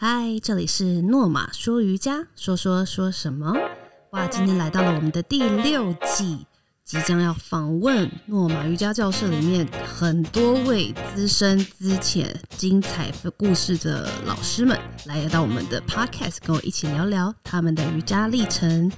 嗨，这里是诺玛说瑜伽，说说说什么？哇，今天来到了我们的第六季，即将要访问诺玛瑜伽教室里面很多位资深、资浅、精彩的故事的老师们，来到我们的 podcast，跟我一起聊聊他们的瑜伽历程。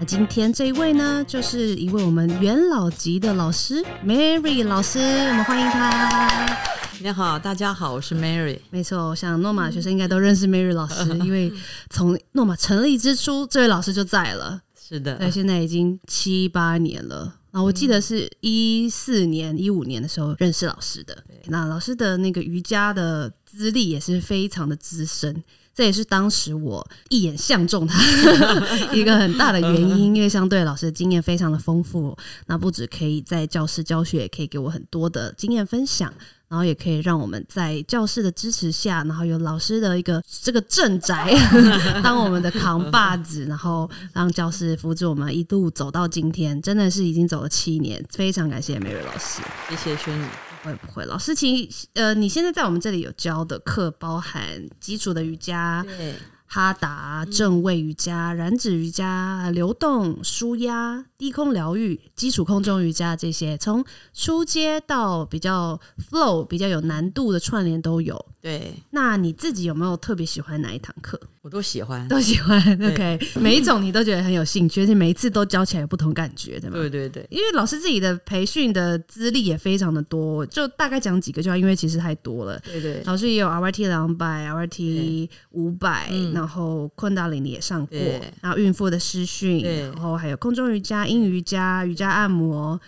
那今天这一位呢，就是一位我们元老级的老师 Mary 老师，我们欢迎她。你好，大家好，我是 Mary。没错，我想诺玛学生应该都认识 Mary 老师，因为从诺玛成立之初，这位老师就在了。是的，对，现在已经七八年了。那，我记得是一四年、一五年的时候认识老师的。那老师的那个瑜伽的资历也是非常的资深，这也是当时我一眼相中他 一个很大的原因，因为相对老师的经验非常的丰富。那不止可以在教室教学，也可以给我很多的经验分享。然后也可以让我们在教室的支持下，然后有老师的一个这个镇宅 当我们的扛把子，然后让教室扶持我们一路走到今天，真的是已经走了七年，非常感谢美瑞老师，谢谢轩宇。会不会？老师，请呃，你现在在我们这里有教的课，包含基础的瑜伽。对。哈达、正位瑜伽、燃脂瑜伽、流动舒压、低空疗愈、基础空中瑜伽这些，从初阶到比较 flow、比较有难度的串联都有。对，那你自己有没有特别喜欢哪一堂课？我都喜欢，都喜欢。OK，每一种你都觉得很有兴趣，而且每一次都教起来有不同感觉，对吗？对对对，因为老师自己的培训的资历也非常的多，就大概讲几个就好，因为其实太多了。对对，老师也有 RYT 两百、RYT 五百，然后昆达里你也上过，然后孕妇的师训，然后还有空中瑜伽、阴瑜伽、瑜伽按摩、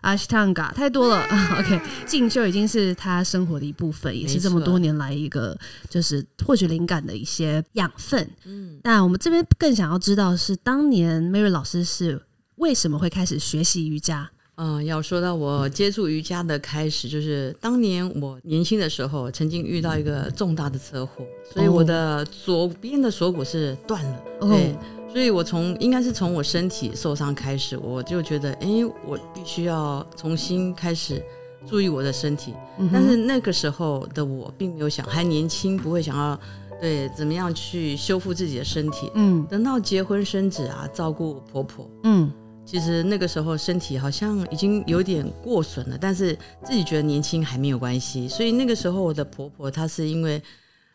阿西汤嘎，太多了。OK，进修已经是他生活的一部分，也是这么多年来一个就是获取灵感的一些养分。嗯，那我们这边更想要知道是当年 Mary 老师是为什么会开始学习瑜伽？嗯，要说到我接触瑜伽的开始，就是当年我年轻的时候，曾经遇到一个重大的车祸，所以我的左边的锁骨是断了。对，所以我从应该是从我身体受伤开始，我就觉得，哎，我必须要重新开始。注意我的身体，但是那个时候的我并没有想，还年轻，不会想要对怎么样去修复自己的身体。嗯，等到结婚生子啊，照顾婆婆，嗯，其实那个时候身体好像已经有点过损了，但是自己觉得年轻还没有关系。所以那个时候我的婆婆她是因为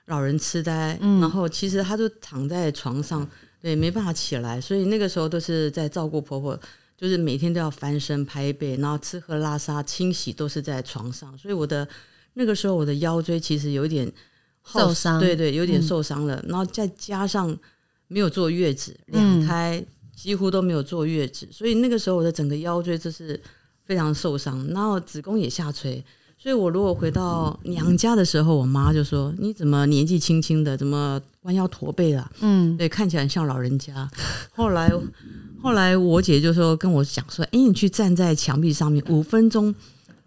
老人痴呆，然后其实她就躺在床上，对，没办法起来，所以那个时候都是在照顾婆婆。就是每天都要翻身拍背，然后吃喝拉撒清洗都是在床上，所以我的那个时候我的腰椎其实有点受伤，对对，有点受伤了。然后再加上没有坐月子，两胎几乎都没有坐月子，所以那个时候我的整个腰椎就是非常受伤，然后子宫也下垂。所以我如果回到娘家的时候，我妈就说：“你怎么年纪轻轻的，怎么弯腰驼背了？”嗯，对，看起来像老人家。后来。后来我姐就说跟我讲说，哎，你去站在墙壁上面五分钟，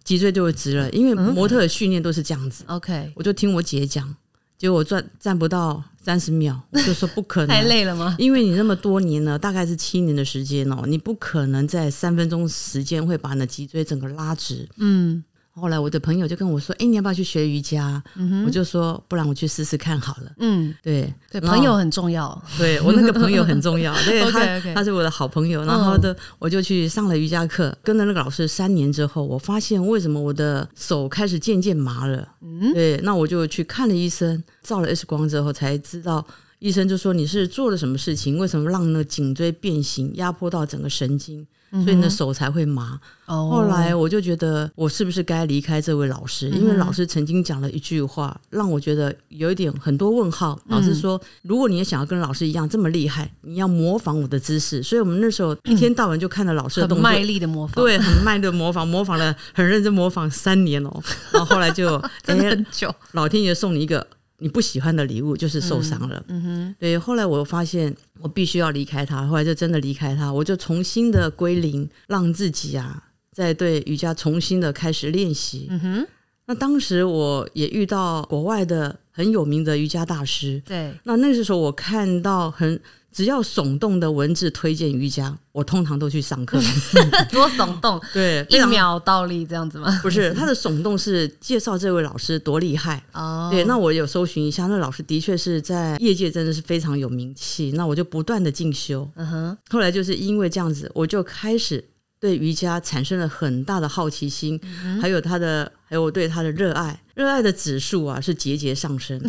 脊椎就会直了。因为模特的训练都是这样子。OK，我就听我姐讲，结果我站站不到三十秒，我就说不可能，太累了吗？因为你那么多年了，大概是七年的时间哦，你不可能在三分钟时间会把你的脊椎整个拉直。嗯。后来我的朋友就跟我说：“哎，你要不要去学瑜伽？”我就说：“不然我去试试看好了。”嗯，对对，朋友很重要。对我那个朋友很重要，对他他是我的好朋友。然后的我就去上了瑜伽课，跟着那个老师三年之后，我发现为什么我的手开始渐渐麻了。嗯，对，那我就去看了医生，照了 X 光之后才知道，医生就说你是做了什么事情？为什么让那颈椎变形，压迫到整个神经？所以你的手才会麻。后来我就觉得，我是不是该离开这位老师？因为老师曾经讲了一句话，让我觉得有一点很多问号。老师说，如果你也想要跟老师一样这么厉害，你要模仿我的姿势。所以我们那时候一天到晚就看着老师的动作，卖力的模仿，对，很卖力的模仿，模仿了很认真模仿三年哦。然后后来就 真的很久，老天爷送你一个。你不喜欢的礼物就是受伤了。嗯哼，对。后来我发现我必须要离开他，后来就真的离开他，我就重新的归零，让自己啊，在对瑜伽重新的开始练习。嗯哼，那当时我也遇到国外的很有名的瑜伽大师，对，那那个时候我看到很只要耸动的文字推荐瑜伽，我通常都去上课。多耸动，对，一秒倒立这样子吗？不是他的耸动是介绍这位老师多厉害。哦，对，那我有搜寻一下，那老师的确是在业界真的是非常有名气。那我就不断的进修，嗯哼，后来就是因为这样子，我就开始对瑜伽产生了很大的好奇心，还有他的，还有我对他的热爱，热爱的指数啊是节节上升，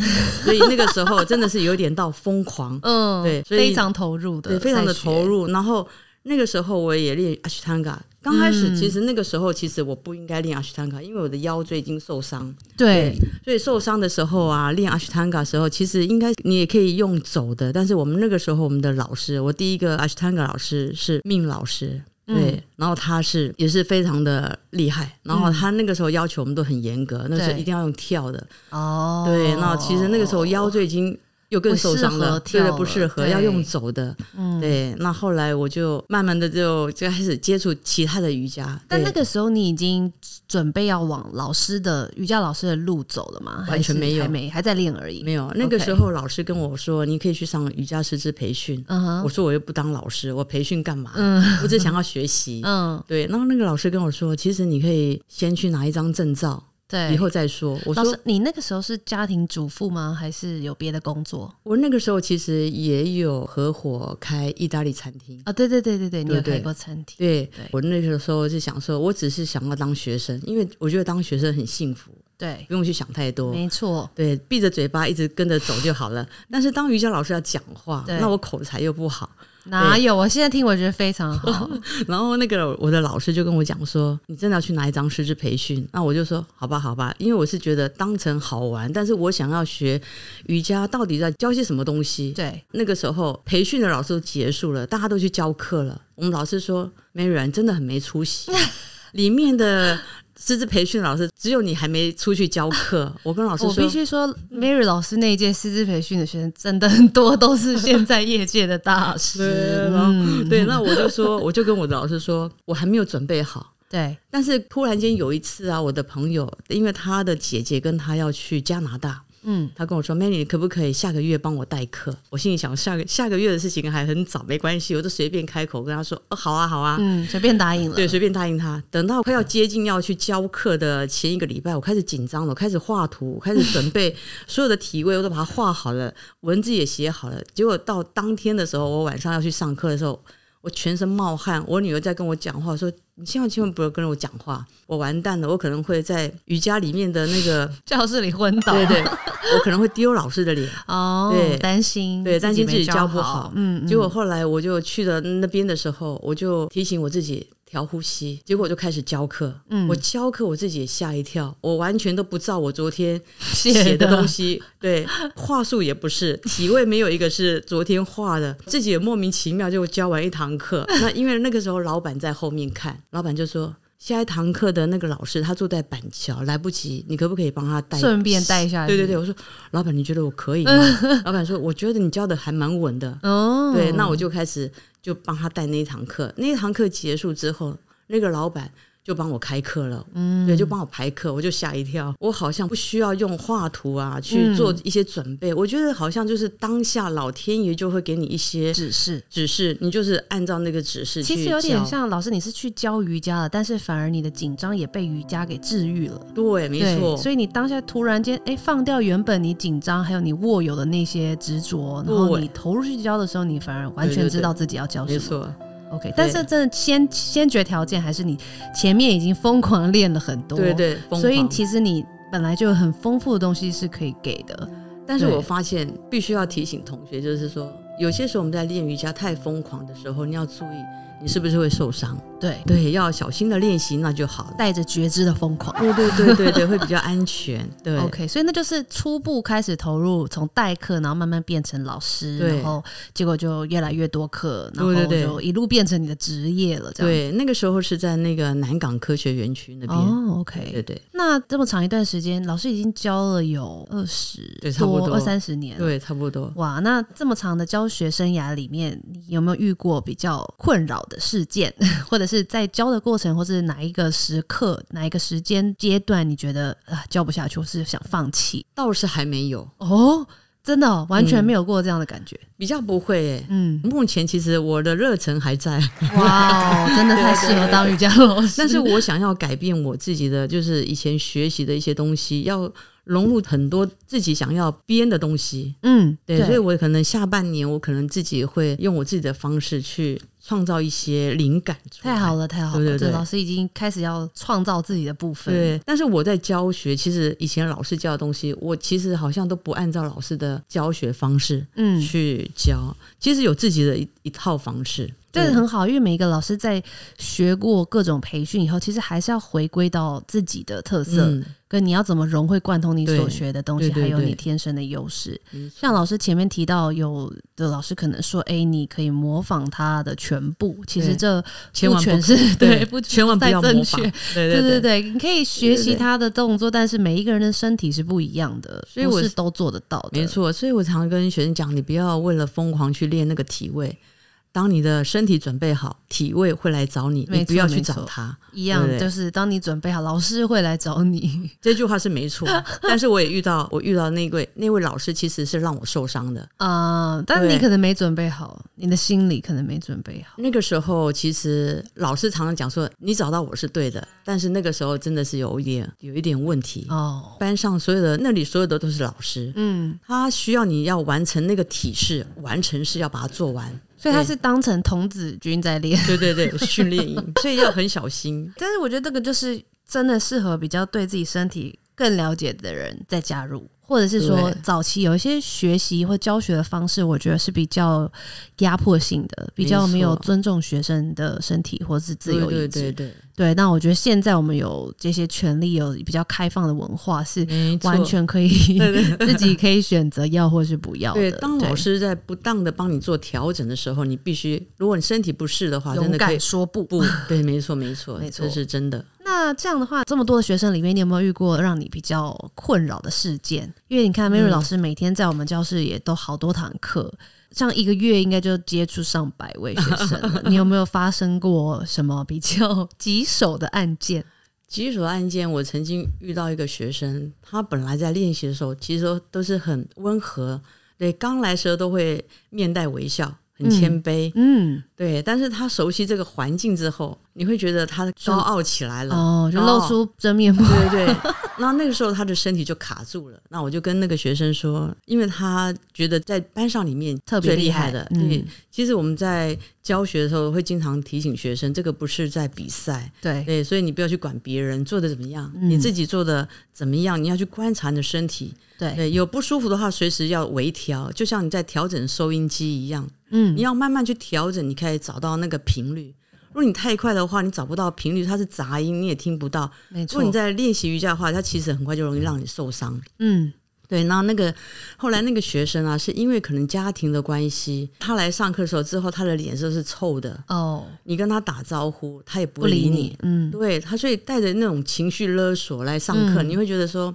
所以那个时候真的是有点到疯狂，嗯，对所以非常投入的，对，非常的投，入。然后那个时候我也练阿 s 汤 t 刚开始嗯其实那个时候其实我不应该练阿 s 汤 t 因为我的腰椎已经受伤，对，所以受伤的时候啊，练阿汤 t 的时候，其实应该你也可以用走的，但是我们那个时候我们的老师，我第一个阿 s 汤 t 老师是命老师。对，嗯然后他是也是非常的厉害，然后他那个时候要求我们都很严格，那时候一定要用跳的，哦，对，那其实那个时候腰椎已经又更受伤了，不适合跳对对，不适合，要用走的，嗯，对。那后来我就慢慢的就就开始接触其他的瑜伽，但那个时候你已经准备要往老师的瑜伽老师的路走了吗？完全没有还没还在练而已。没有那个时候老师跟我说，你可以去上瑜伽师资培训，嗯哼，我说我又不当老师，我培训干嘛？嗯我只想要学习。嗯，对，然后那个老师跟我说，其实你可以先去拿一张证照，对。以后再说。我说老师，你那个时候是家庭主妇吗？还是有别的工作我那个时候其实也有合伙开意大利餐厅。啊？对对对对对，你有开过餐厅，对对我那个时候是想说，我只是想要当学生，因为我觉得当学生很幸福，对，不用去想太多。没错，对，闭着嘴巴一直跟着走就好了。但是当瑜伽老师要讲话，那我口才又不好。哪有？我现在听我觉得非常好。然后那个我的老师就跟我讲说：“你真的要去拿一张师资培训？”那我就说：“好吧，好吧。”因为我是觉得当成好玩，但是我想要学瑜伽到底在教些什么东西。对，那个时候培训的老师都结束了，大家都去教课了。我们老师说：“Mary，你真的很没出息。”里面的师资培训老师只有你还没出去教课。我跟老师我说必须说，Mary 老师那一届师资培训的学生真的很多都是现在业界的大师。对，然后、嗯，对，那我就说，我就跟我的老师说，我还没有准备好。对，但是突然间有一次啊，我的朋友因为他的姐姐跟他要去加拿大，嗯，他跟我说：“Manny，你可不可以下个月帮我代课？”我心里想，下个下个月的事情还很早，没关系，我就随便开口跟他说：“哦，好啊，好啊。嗯，随便答应了。对，随便答应他。等到快要接近要去教课的前一个礼拜，我开始紧张了，我开始画图，我开始准备 所有的体位，我都把它画好了，文字也写好了。结果到当天的时候，我晚上要去上课的时候，我全身冒汗。我女儿在跟我讲话，说：“你千万千万不要跟我讲话，我完蛋了，我可能会在瑜伽里面的那个，教室里昏倒。对对，我可能会丢老师的脸。”哦，对担心，对担心自己教教不好嗯，嗯结果后来我就去了那边的时候，我就提醒我自己调呼吸，结果我就开始教课。嗯我教课我自己也吓一跳，我完全都不照我昨天 写的东西，对，话术也不是，体位没有一个是昨天画的，自己也莫名其妙就教完一堂课。那因为那个时候老板在后面看，老板就说。下一堂课的那个老师，他坐在板桥，来不及，你可不可以帮他带？顺便带下去。对对对，我说老板，你觉得我可以吗？老板说，我觉得你教的还蛮稳的。哦，对，那我就开始就帮他带那一堂课。那一堂课结束之后，那个老板就帮我开课了，嗯，对，就帮我排课，我就吓一跳，我好像不需要用画图啊去做一些准备，我觉得好像就是当下老天爷就会给你一些指示。指示，你就是按照那个指示去其实有点像老师，你是去教瑜伽了，但是反而你的紧张也被瑜伽给治愈了。对，没，错，所以你当下突然间，哎，放掉原本你紧张还有你握有的那些执着，然后你投入去教的时候，你反而完全知道自己要教什么。没错，OK，但是真的先先决条件还是你前面已经疯狂练了很多，对对，所以其实你本来就有很丰富的东西是可以给的。但是我发现必须要提醒同学，就是说，有些时候我们在练瑜伽太疯狂的时候，你要注意你是不是会受伤。对，对，要小心的练习，那就好了。带着觉知的疯狂。对对对对对，会比较安全。对 OK，所以那就是初步开始投入，从代课，然后慢慢变成老师，然后结果就越来越多课，然后就一路变成你的职业了，这样。对，那个时候是在那个南港科学园区那边。哦，OK，对对那这么长一段时间，老师已经教了有二十对差不多二三十年。对，差不多。哇，那这么长的教学生涯里面，你有没有遇过比较困扰的事件，或者是在教的过程，或是哪一个时刻、哪一个时间阶段，你觉得啊教不下去，或是想放弃？倒是还没有哦，真的、哦、完全没有过这样的感觉。比较不会诶、嗯，目前其实我的热忱还在，哇哦，真的太适合当瑜伽老师。但是我想要改变我自己的，就是以前学习的一些东西，要融入很多自己想要编的东西。嗯，对，所以我可能下半年我可能自己会用我自己的方式去创造一些灵感。太好了，太好了！对对对老师已经开始要创造自己的部分。对，但是我在教学，其实以前老师教的东西，我其实好像都不按照老师的教学方式嗯，去教，其实有自己的一一套方式。这个很好，因为每一个老师在学过各种培训以后，其实还是要回归到自己的特色，嗯，跟你要怎么融会贯通你所对学的东西，还有你天生的优势。像老师前面提到，有的老师可能说：“哎，你可以模仿他的全部。”其实对这不全是 对不千万不要模仿确。。对对对你可以学习他的动作，但是每一个人的身体是不一样的，所以我是都做得到的。没，错，所以我常跟学生讲，你不要为了疯狂去练那个体位，当你的身体准备好，体位会来找你，你不要去找他。一样就是当你准备好，老师会来找你。这句话是没错，但是我也遇到，我遇到那位那位老师其实是让我受伤的。啊、但你可能没准备好，你的心理可能没准备好。那个时候，其实老师常常讲说，你找到我是对的，但是那个时候真的是有一点有一点问题。哦，班上所有的那里所有的都是老师，嗯，他需要你要完成那个体式，完成是要把它做完。所以他是当成童子军在练。对对对，训练营，所以要很小心。但是我觉得这个就是真的适合比较对自己身体更了解的人再加入，或者是说早期有一些学习或教学的方式，我觉得是比较压迫性的，比较没有尊重学生的身体或是自由意志。对对对对那我觉得现在我们有这些权利，有比较开放的文化，是完全可以 自己可以选择要或是不要的。对。当老师在不当的帮你做调整的时候，你必须，如果你身体不适的话，真勇的可以敢说不。不对，没错没错，没错这是真的。那这样的话，这么多的学生里面，你有没有遇过让你比较困扰的事件？因为你看，Mary 嗯老师每天在我们教室也都好多堂课，像一个月应该就接触上百位学生了。你有没有发生过什么比较棘手的案件？棘手的案件，我曾经遇到一个学生，他本来在练习的时候，其实都都是很温和，对，刚来时候都会面带微笑，很谦卑，嗯，对。但是他熟悉这个环境之后，你会觉得他高傲起来了，哦，就露出真面目。对对对，那那个时候他的身体就卡住了。那我就跟那个学生说，因为他觉得在班上里面特别最厉害的。嗯对，其实我们在教学的时候会经常提醒学生，这个不是在比赛，对，对，所以你不要去管别人做的怎么样，嗯你自己做的怎么样，你要去观察你的身体。对，对，有不舒服的话，随时要微调，就像你在调整收音机一样，嗯你，要慢慢去调整，你可以找到那个频率。如果你太快的话，你找不到频率，它是杂音，你也听不到。没错如果你。在练习瑜伽的话，它其实很快就容易让你受伤。嗯，对，然后那个后来那个学生啊，是因为可能家庭的关系，他来上课的时候之后，他的脸色是臭的，哦，你跟他打招呼，他也不不理理你。嗯，对他，所以带着那种情绪勒索来上课，嗯你会觉得说，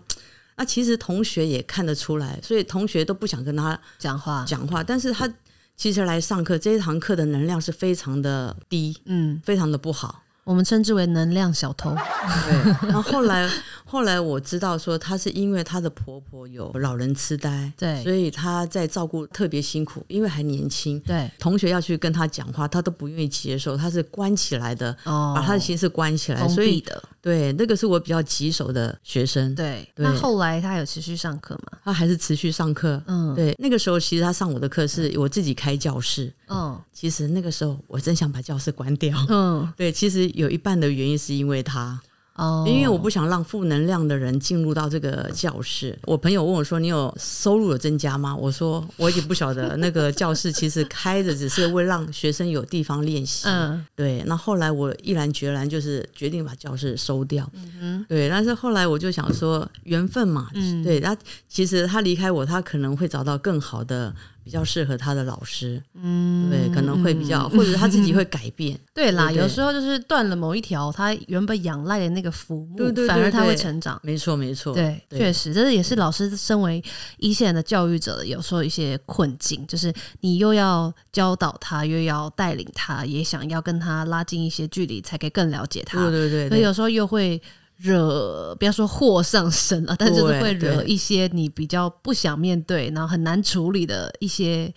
那其实同学也看得出来，所以同学都不想跟他讲话。讲话，但是他其实来上课这一堂课的能量是非常的低，嗯，非常的不好。我们称之为能量小偷。对，然后后来后来我知道说，她是因为她的婆婆有老人痴呆，对所以她在照顾特别辛苦，因为还年轻。对，同学要去跟她讲话，她都不愿意接受，她是关起来的，哦，把她的心是关起来，封所以闭的。对那个是我比较棘手的学生，对，对那后来他有持续上课吗？她还是持续上课。嗯，对，那个时候其实她上我的课是我自己开教室，嗯其实那个时候我真想把教室关掉。嗯，对，其实有一半的原因是因为他，哦，因为我不想让负能量的人进入到这个教室。我朋友问我说：“你有收入有增加吗？”我说：“我已经不晓得，那个教室其实开着只是为让学生有地方练习。嗯对，那后来我毅然决然就是决定把教室收掉。嗯对，但是后来我就想说，缘分嘛，嗯对，他其实他离开我，他可能会找到更好的比较适合他的老师，嗯，对，可能会比较，或者他自己会改变。对啦，有时候就是断了某一条，他原本仰赖的那个服务，反而他会成长。没错，没错，对，确实，这也是老师身为一线的教育者有时候一些困境，就是你又要教导他，又要带领他，也想要跟他拉近一些距离，才可以更了解他。对对对对，所以有时候又会惹，不要说祸上身了，但就是会惹一些你比较不想面对，然后很难处理的一些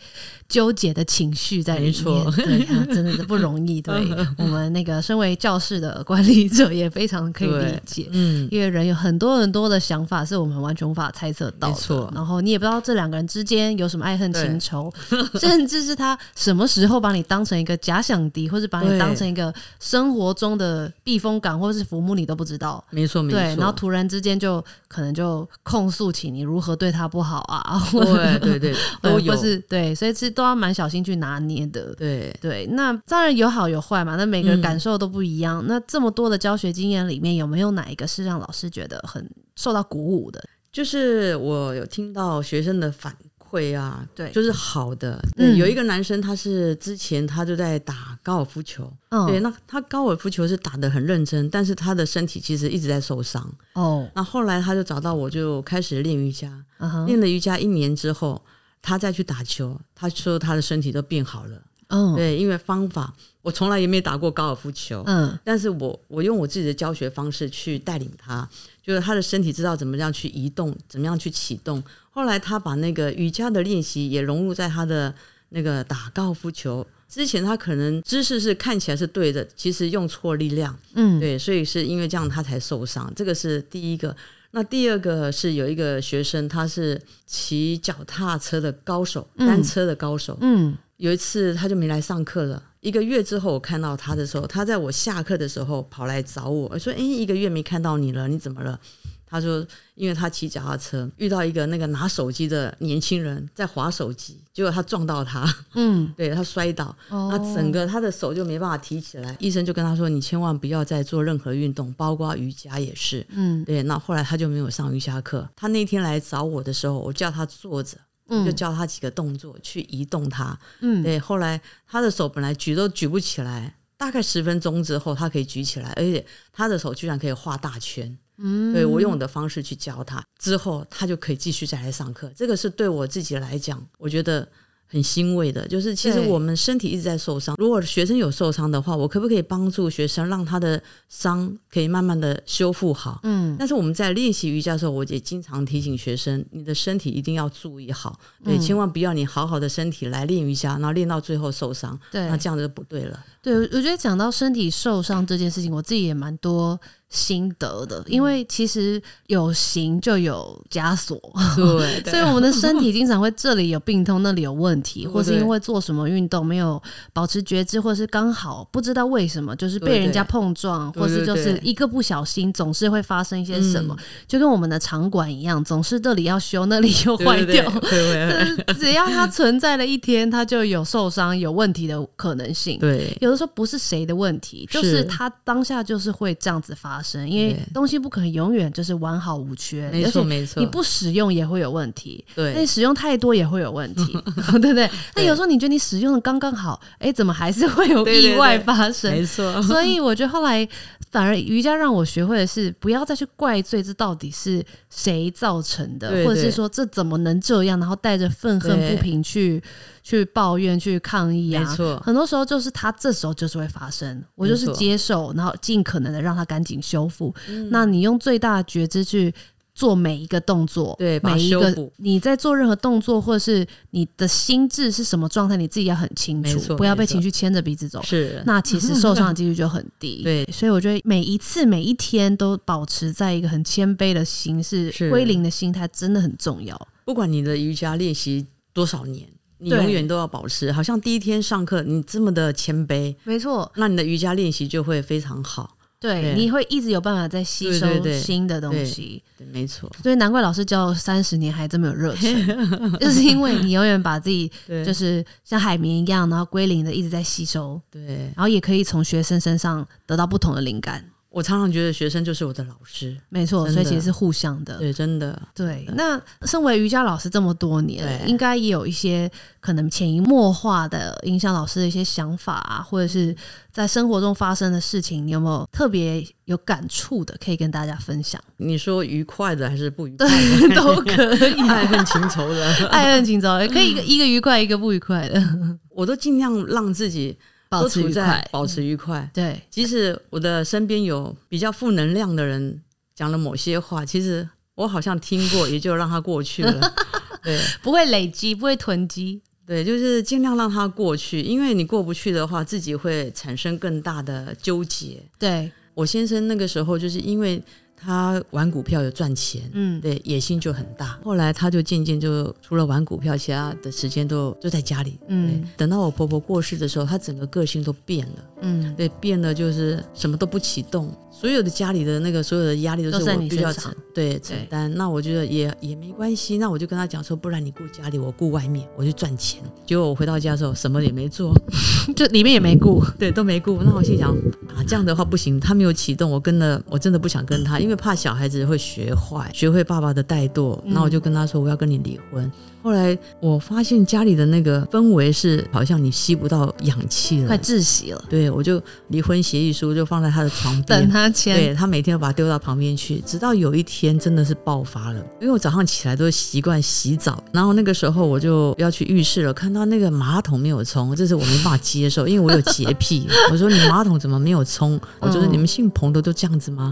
纠结的情绪在里面。没错对啊，真的是不容易。对 我们那个身为教室的管理者也非常可以理解。嗯，因为人有很多很多的想法，是我们完全无法猜测到的。没错然后你也不知道这两个人之间有什么爱恨情仇，甚至是他什么时候把你当成一个假想敌，或是把你当成一个生活中的避风港或是浮木，你都不知道。没错没错，对，然后突然之间就可能就控诉起你如何对他不好啊，或对对对 都有或，是对，所以其实都要蛮小心去拿捏的。对对，那当然有好有坏嘛，那每个人嗯感受都不一样。那这么多的教学经验里面，有没有哪一个是让老师觉得很受到鼓舞的？就是我有听到学生的反馈啊，对就是好的。嗯对，有一个男生，他是之前他就在打高尔夫球，嗯，对，那他高尔夫球是打得很认真，但是他的身体其实一直在受伤。哦，那后来他就找到我，就开始练瑜伽。嗯哼，练了瑜伽一年之后，他再去打球，他说他的身体都变好了。嗯对，因为方法，我从来也没打过高尔夫球，嗯但是我我用我自己的教学方式去带领他，就是他的身体知道怎么样去移动，怎么样去启动。后来他把那个瑜伽的练习也融入在他的那个打高尔夫球。之前他可能姿势是看起来是对的，其实用错力量，嗯，对，所以是因为这样他才受伤。这个是第一个。那第二个是有一个学生，他是骑脚踏车的高手，嗯单车的高手。嗯有一次他就没来上课了。一个月之后，我看到他的时候，他在我下课的时候跑来找我，我说：“诶，一个月没看到你了，你怎么了？”他说：“因为他骑脚踏车遇到一个那个拿手机的年轻人在划手机，结果他撞到他，嗯，对他摔倒，哦他整个他的手就没办法提起来。医生就跟他说：‘你千万不要再做任何运动，包括瑜伽也是。’嗯对，那后来他就没有上瑜伽课。他那天来找我的时候，我叫他坐着，嗯就教他几个动作去移动他。嗯对，后来他的手本来举都举不起来，大概十分钟之后，他可以举起来，而且他的手居然可以画大圈。嗯，对我用我的方式去教他，之后他就可以继续再来上课。这个是对我自己来讲，我觉得很欣慰的。就是其实我们身体一直在受伤，如果学生有受伤的话，我可不可以帮助学生让他的伤可以慢慢的修复好？嗯但是我们在练习瑜伽的时候，我也经常提醒学生，你的身体一定要注意好，对，嗯千万不要你好好的身体来练瑜伽，然后练到最后受伤，对那这样就不对了。对，我觉得讲到身体受伤这件事情，我自己也蛮多心得的，因为其实有形就有枷锁，对 所以我们的身体经常会这里有病痛，那里有问题，或是因为做什么运动没有保持觉知，或是刚好不知道为什么，就是被人家碰撞，对或是就是一个不小心，总是会发生一些什么，嗯。就跟我们的场馆一样，总是这里要修，那里又坏掉。只 只要它存在了一天，它就有受伤、有问题的可能性。对。有的时候不是谁的问题，就是。是他当下就是会这样子发生，因为东西不可能永远就是完好无缺，没错没错，你不使用也会有问题，对。那你使用太多也会有问题，对不对？那有时候你觉得你使用的刚刚好，哎，怎么还是会有意外发生？没错，所以我觉得后来反而瑜伽让我学会的是，不要再去怪罪这到底是谁造成的，对或者是说这怎么能这样，然后带着愤恨不平去去抱怨、去抗议啊。没错很多时候就是他这时候就是会发生，我就是接受，然后尽可能的让他赶紧修复。嗯那你用最大的觉知去。做每一个动作，对每一个你在做任何动作，或者是你的心智是什么状态，你自己要很清楚，不要被情绪牵着鼻子走。是那其实受伤的几率就很低。对所以我觉得每一次每一天都保持在一个很谦卑的心，是是归零的心态，真的很重要。不管你的瑜伽练习多少年，你永远都要保持，好像第一天上课你这么的谦卑，没错，那你的瑜伽练习就会非常好。对，对你会一直有办法在吸收新的东西。对，没错，所以难怪老师教三十年还这么有热忱，就是因为你永远把自己对，就是像海绵一样，然后归零的一直在吸收，对。然后也可以从学生身上得到不同的灵感。我常常觉得学生就是我的老师，没错，所以其实是互相的。对，真的。对，那身为瑜伽老师这么多年，应该也有一些可能潜移默化的影响老师的一些想法啊，或者是在生活中发生的事情，你有没有特别有感触的，可以跟大家分享？你说愉快的还是不愉快对，的？都可以，爱恨情仇的，爱恨情仇，也可以一个一个愉快，一个不愉快的，我都尽量让自己保持愉快。保持愉快。对，即使我的身边有比较负能量的人讲了某些话，其实我好像听过，也就让它过去了。对不会累积，不会囤积。对，就是尽量让它过去，因为你过不去的话，自己会产生更大的纠结。对，我先生那个时候就是因为他玩股票有赚钱，嗯，对，野心就很大。后来他就渐渐就除了玩股票，其他的时间都就在家里。嗯，等到我婆婆过世的时候，她整个个性都变了。嗯，对，变了就是什么都不启动，所有的家里的那个所有的压力都是我必须要承对承担。那我觉得也也没关系，那我就跟他讲说，不然你顾家里，我顾外面，我去赚钱。结果我回到家的时候，什么也没做，就里面也没顾。对，都没顾。那我心想啊，这样的话不行，他没有启动，我跟了，我真的不想跟他，因为怕小孩子会学坏，学会爸爸的怠惰。嗯那我就跟他说，我要跟你离婚。后来我发现家里的那个氛围是好像你吸不到氧气了快，窒息了，对我就离婚协议书就放在他的床边等。他签。对他每天都把它丢到旁边去，直到有一天真的是爆发了。因为我早上起来都习惯洗澡，然后那个时候我就要去浴室了，看到那个马桶没有冲，这是我没办法接受，因为我有洁癖。我说你马桶怎么没有冲？我就说嗯你们姓彭的都这样子吗？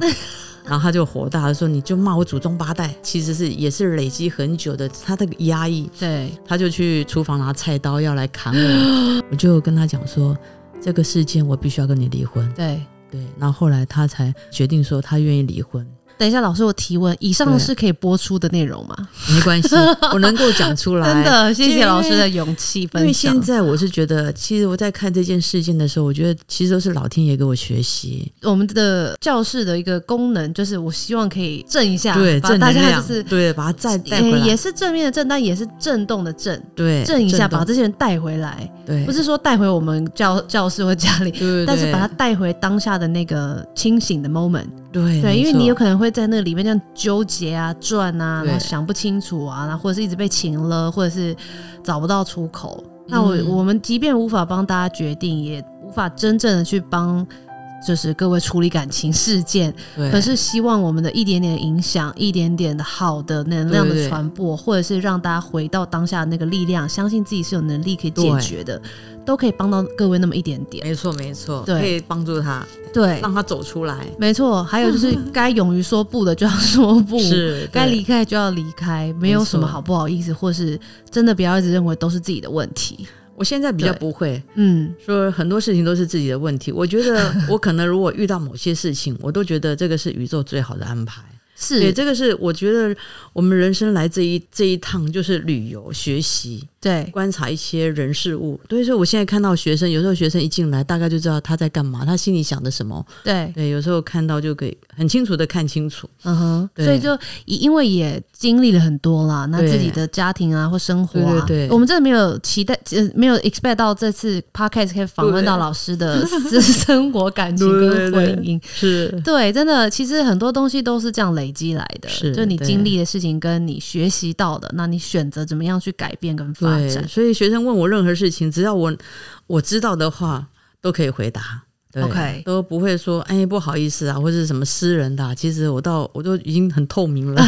然后他就火大，他说你就骂我祖宗八代，其实是也是累积很久的他的压抑，对，他就去厨房拿菜刀要来砍我，我就跟他讲说 这个事件我必须要跟你离婚。对。对，那后来他才决定说他愿意离婚，等一下，老师，我提问，以上是可以播出的内容吗？没关系，我能够讲出来。真的，谢谢老师的勇气因分享因为现。在我是觉得，其实我在看这件事件的时候，我觉得其实都是老天爷给我学习，我们的教室的一个功能，就是我希望可以震一下，对把大家就是。对，把它再带回来，呃也是正面的震，但也是震动的震，对，震一下，把这些人带回来，对，不是说带回我们教教室或家里，对，对但是把它带回当下的那个清醒的 moment。对，对因为你有可能会在那里面这样纠结啊、转啊，然后想不清楚啊，然后或者是一直被请了，或者是找不到出口。那我、嗯我们即便无法帮大家决定，也无法真正的去帮。就是各位处理感情事件，可是希望我们的一点点影响，一点点的好的能量的传播，或者是让大家回到当下的那个力量，相信自己是有能力可以解决的，都可以帮到各位那么一点点。没错没错，对可以帮助他，对，让他走出来，没错。还有就是该勇于说不的就要说不，是该离开就要离开，没有什么好不好意思，或是真的不要一直认为都是自己的问题。我现在比较不会嗯，说很多事情都是自己的问题，我觉得我可能如果遇到某些事情，我都觉得这个是宇宙最好的安排。对，是，这个是我觉得我们人生来这一这一趟就是旅游、学习、对，观察一些人事物。所以说，我现在看到学生，有时候学生一进来，大概就知道他在干嘛，他心里想的什么。对，对，有时候看到就可以很清楚的看清楚。嗯哼，对所以就因因为也经历了很多啦，那自己的家庭啊或生活啊，对对对我们真的没有期待，呃，没有 expect 到这次 podcast 可以访问到老师的 私生活、感情跟婚姻。是，对，真的，其实很多东西都是这样累积来的，是就你经历的事情跟你学习到的，那你选择怎么样去改变跟发展，。所以学生问我任何事情，只要我我知道的话，都可以回答。对 OK 都不会说哎不好意思啊，或者是什么私人的、啊。其实我到我都已经很透明了。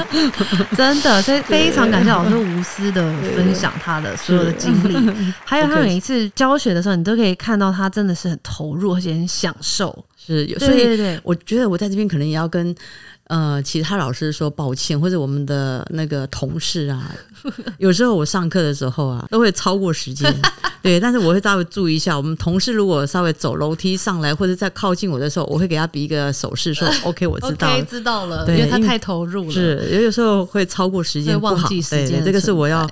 真的，所以非常感谢老师无私的分享他的所有的经历，还有他每一次教学的时候，你都可以看到他真的是很投入，而且很享受。是，所以我觉得我在这边可能也要跟呃其他老师说抱歉，或者我们的那个同事啊，有时候我上课的时候啊，都会超过时间，对，但是我会稍微注意一下，我们同事如果稍微走楼梯上来或者在靠近我的时候，我会给他比一个手势说 OK，我知道了。知道了，因为为他太投入了，是，有有时候会超过时间，忘记时间对，这个是我要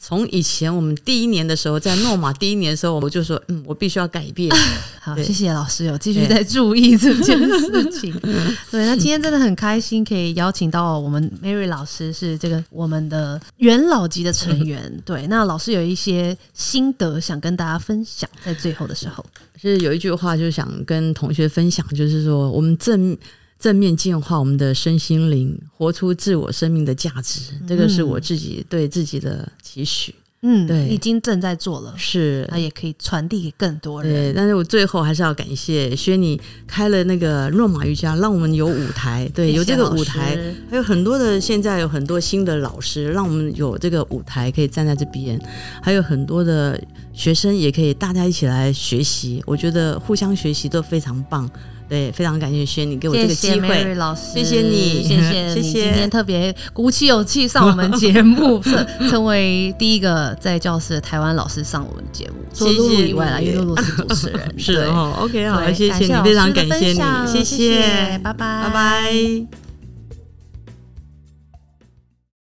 从以前我们第一年的时候，在诺马第一年的时候，我就说，嗯，我必须要改变。好，谢谢老师有继续在注意这件事情。对，那今天真的很开心，可以邀请到我们 Mary 老师，是这个我们的元老级的成员。对，那老师有一些心得想跟大家分享，在最后的时候，是有一句话，就想跟同学分享，就是说我们正。正面净化我们的身心灵，活出自我生命的价值，这个是我自己对自己的期许。嗯，对，已经正在做了，是，那也可以传递给更多人。对，但是我最后还是要感谢轩尼开了那个诺马瑜伽，让我们有舞台，对，有这个舞台，还有很多的现在有很多新的老师，让我们有这个舞台可以站在这边，还有很多的学生也可以大家一起来学习，我觉得互相学习都非常棒。对，非常感谢轩你给我这个机会，老师，谢谢你，谢谢 你今天特别鼓起勇气上我们节目，成为第一个在教室的台湾老师上我们节目。除露露以外啦，因为露露是主持人，是哦，OK，好，谢谢你，非常感谢你，谢谢，拜拜，拜拜。